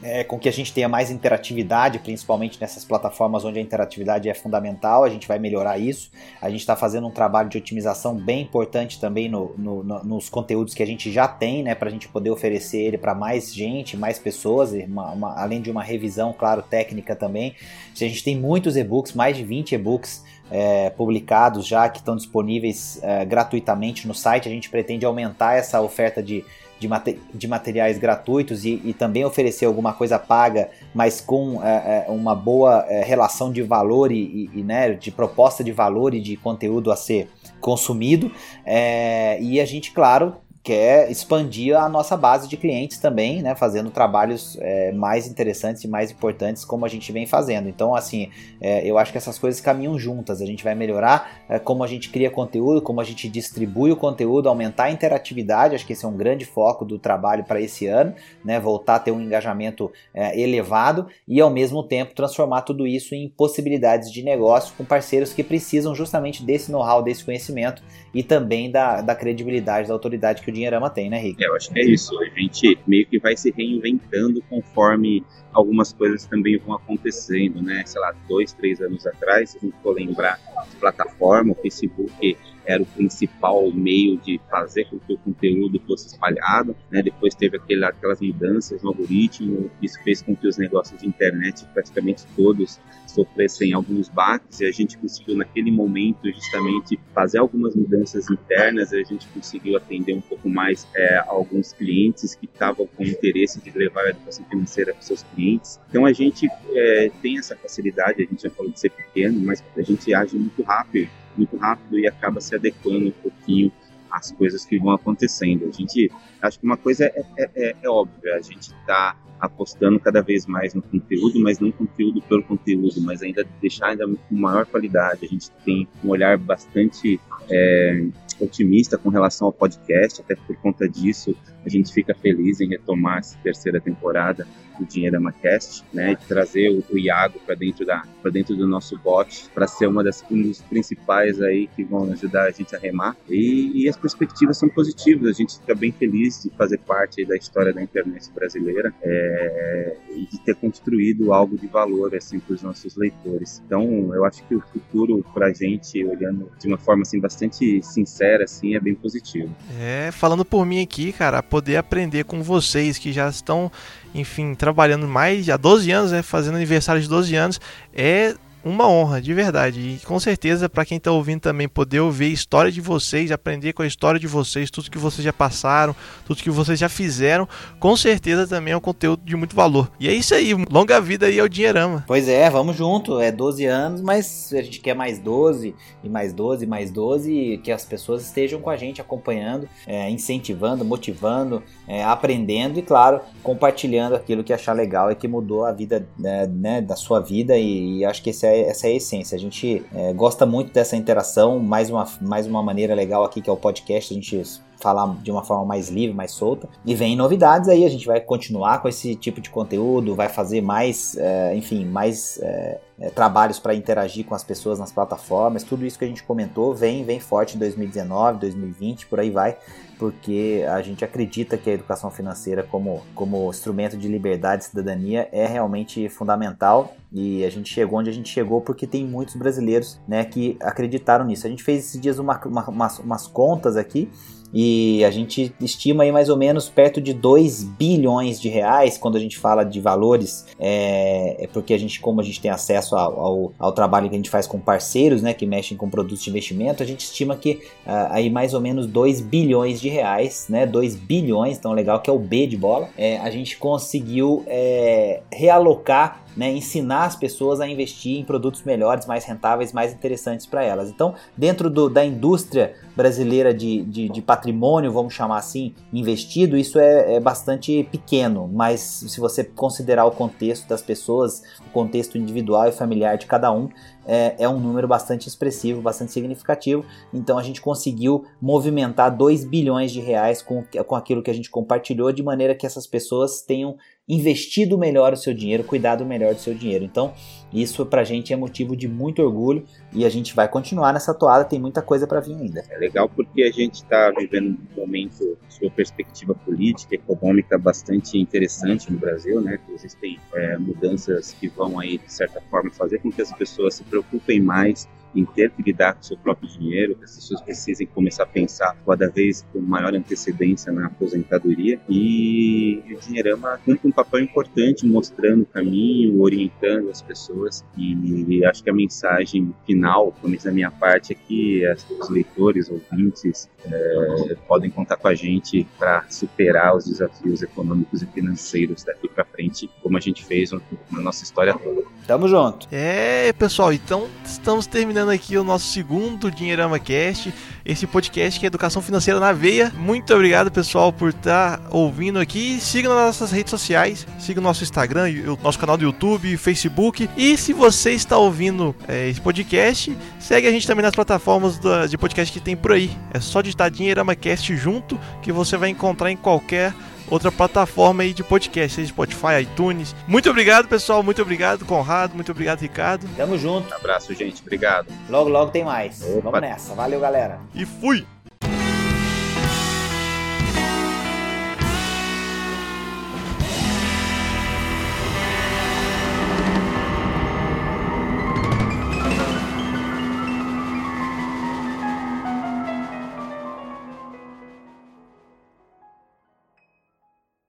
é, com que a gente tenha mais interatividade, principalmente nessas plataformas onde a interatividade é fundamental, a gente vai melhorar isso. A gente está fazendo um trabalho de otimização bem importante também no, no, no, nos conteúdos que a gente já tem, né, para a gente poder oferecer ele para mais gente, mais pessoas, uma, uma, além de uma revisão, claro, técnica também. A gente tem muitos e-books, mais de 20 e-books é, publicados já que estão disponíveis é, gratuitamente no site. A gente pretende aumentar essa oferta de de, mate, de materiais gratuitos e, e, também oferecer alguma coisa paga, mas com é, é, uma boa é, relação de valor e, e, né, de proposta de valor e de conteúdo a ser consumido. É, e a gente, claro, quer expandir a nossa base de clientes também, né, fazendo trabalhos é, mais interessantes e mais importantes como a gente vem fazendo. Então, assim, é, eu acho que essas coisas caminham juntas. A gente vai melhorar é, como a gente cria conteúdo, como a gente distribui o conteúdo, aumentar a interatividade. Acho que esse é um grande foco do trabalho para esse ano, né, voltar a ter um engajamento é, elevado e ao mesmo tempo transformar tudo isso em possibilidades de negócio com parceiros que precisam justamente desse know-how, desse conhecimento e também da, da credibilidade da autoridade que o Dinheirama tem, né, Rick? É, eu acho que é isso. A gente meio que vai se reinventando conforme algumas coisas também vão acontecendo, né? Sei lá, dois, três anos atrás, se a gente for lembrar plataforma, o Facebook era o principal meio de fazer com que o conteúdo fosse espalhado, né? Depois teve aquele, aquelas mudanças no algoritmo, isso fez com que os negócios de internet, praticamente todos, sofressem alguns baques e a gente conseguiu naquele momento justamente fazer algumas mudanças internas, a gente conseguiu atender um pouco mais é, alguns clientes que estavam com interesse de levar a educação financeira para seus clientes. Então a gente é, tem essa facilidade, a gente já falou de ser pequeno, mas a gente age muito rápido muito rápido e acaba se adequando um pouquinho às coisas que vão acontecendo. A gente, acho que uma coisa é, é, é, é óbvia, a gente está apostando cada vez mais no conteúdo, mas não conteúdo pelo conteúdo, mas ainda deixar ainda com maior qualidade. A gente tem um olhar bastante é, otimista com relação ao podcast, até por conta disso a gente fica feliz em retomar essa terceira temporada do Dinheiro Amacast, né, de trazer o, o Iago para dentro da para dentro do nosso bot, para ser uma das um dos principais aí que vão ajudar a gente a remar. E, e, as perspectivas são positivas. A gente fica bem feliz de fazer parte da história da internet brasileira é, e de ter construído algo de valor assim para os nossos leitores. Então, eu acho que o futuro para a gente, olhando de uma forma assim bastante sincera, assim, é bem positivo. É, falando por mim aqui, cara, poder aprender com vocês que já estão enfim, trabalhando mais há 12 anos, né, fazendo aniversário de 12 anos, é uma honra, de verdade. E com certeza, para quem está ouvindo também, poder ouvir a história de vocês, aprender com a história de vocês, tudo que vocês já passaram, tudo que vocês já fizeram, com certeza também é um conteúdo de muito valor. E é isso aí, longa vida aí ao Dinheirama. Pois é, vamos junto. É 12 anos, mas a gente quer mais 12, e mais 12, e mais 12, e que as pessoas estejam com a gente acompanhando, é, incentivando, motivando, é, aprendendo e, claro, compartilhando aquilo que achar legal e que mudou a vida né, né da sua vida. E, e acho que esse é, essa é a essência. A gente é, gosta muito dessa interação. Mais uma, mais uma maneira legal aqui que é o podcast. A gente falar de uma forma mais livre, mais solta. E vem novidades aí, a gente vai continuar com esse tipo de conteúdo, vai fazer mais, é, enfim, mais é, é, trabalhos para interagir com as pessoas nas plataformas. Tudo isso que a gente comentou vem, vem forte em 2019, 2020, por aí vai porque a gente acredita que a educação financeira como, como instrumento de liberdade e cidadania é realmente fundamental e a gente chegou onde a gente chegou porque tem muitos brasileiros né, que acreditaram nisso. A gente fez esses dias uma, uma, umas, umas contas aqui e a gente estima aí mais ou menos perto de 2 bilhões de reais quando a gente fala de valores, é, é porque a gente, como a gente tem acesso ao, ao, ao, trabalho que a gente faz com parceiros, né, que mexem com produtos de investimento, a gente estima que uh, aí mais ou menos 2 bilhões de reais, né, 2 bilhões, tão legal que é o B de bola, é, a gente conseguiu é, realocar né, ensinar as pessoas a investir em produtos melhores, mais rentáveis, mais interessantes para elas. Então, dentro do, da indústria brasileira de, de, de, patrimônio, vamos chamar assim, investido, isso é, é, bastante pequeno, mas se você considerar o contexto das pessoas, o contexto individual e familiar de cada um, é, é, um número bastante expressivo, bastante significativo. Então a gente conseguiu movimentar 2 bilhões de reais com, com aquilo que a gente compartilhou, de maneira que essas pessoas tenham investido melhor o seu dinheiro, cuidado melhor do seu dinheiro. Então, isso pra gente é motivo de muito orgulho e a gente vai continuar nessa toada, tem muita coisa para vir ainda. É legal porque a gente está vivendo um momento, sua perspectiva política, econômica bastante interessante no Brasil, né? Existem é, mudanças que vão aí, de certa forma, fazer com que as pessoas se preocupem mais em ter que lidar com o seu próprio dinheiro, que as pessoas precisem começar a pensar cada vez com maior antecedência na aposentadoria. E o Dinheirama cumpre um papel importante mostrando o caminho, orientando as pessoas. E acho que a mensagem final, pelo menos da minha parte, é que os leitores, ouvintes, é, podem contar com a gente para superar os desafios econômicos e financeiros daqui para frente, como a gente fez na nossa história toda. Tamo junto. É, pessoal, então estamos terminando aqui o nosso segundo Dinheirama Cast, esse podcast que é Educação Financeira na Veia. Muito obrigado, pessoal, por estar tá ouvindo aqui. Siga nas nossas redes sociais, siga o nosso Instagram, o nosso canal do YouTube, Facebook. E se você está ouvindo é, esse podcast, segue a gente também nas plataformas de podcast que tem por aí. É só digitar Dinheirama Cast junto que você vai encontrar em qualquer outra plataforma aí de podcast, seja Spotify, iTunes. Muito obrigado, pessoal. Muito obrigado, Conrado. Muito obrigado, Ricardo. Tamo junto. Um abraço, gente. Obrigado. Logo, logo tem mais. Opa. Vamos nessa. Valeu, galera. E fui!